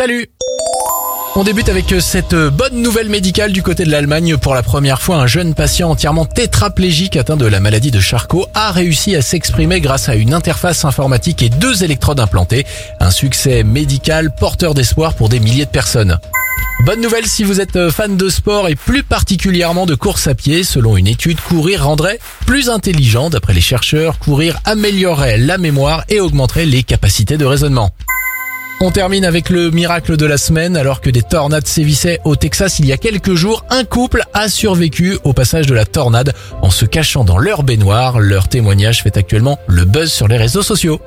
Salut on débute avec cette bonne nouvelle médicale du côté de l'Allemagne. Pour la première fois, un jeune patient entièrement tétraplégique atteint de la maladie de Charcot a réussi à s'exprimer grâce à une interface informatique et deux électrodes implantées. Un succès médical porteur d'espoir pour des milliers de personnes. Bonne nouvelle si vous êtes fan de sport et plus particulièrement de course à pied. Selon une étude, courir rendrait plus intelligent. D'après les chercheurs, courir améliorerait la mémoire et augmenterait les capacités de raisonnement. On termine avec le miracle de la semaine. Alors que des tornades sévissaient au Texas il y a quelques jours, un couple a survécu au passage de la tornade en se cachant dans leur baignoire. Leur témoignage fait actuellement le buzz sur les réseaux sociaux.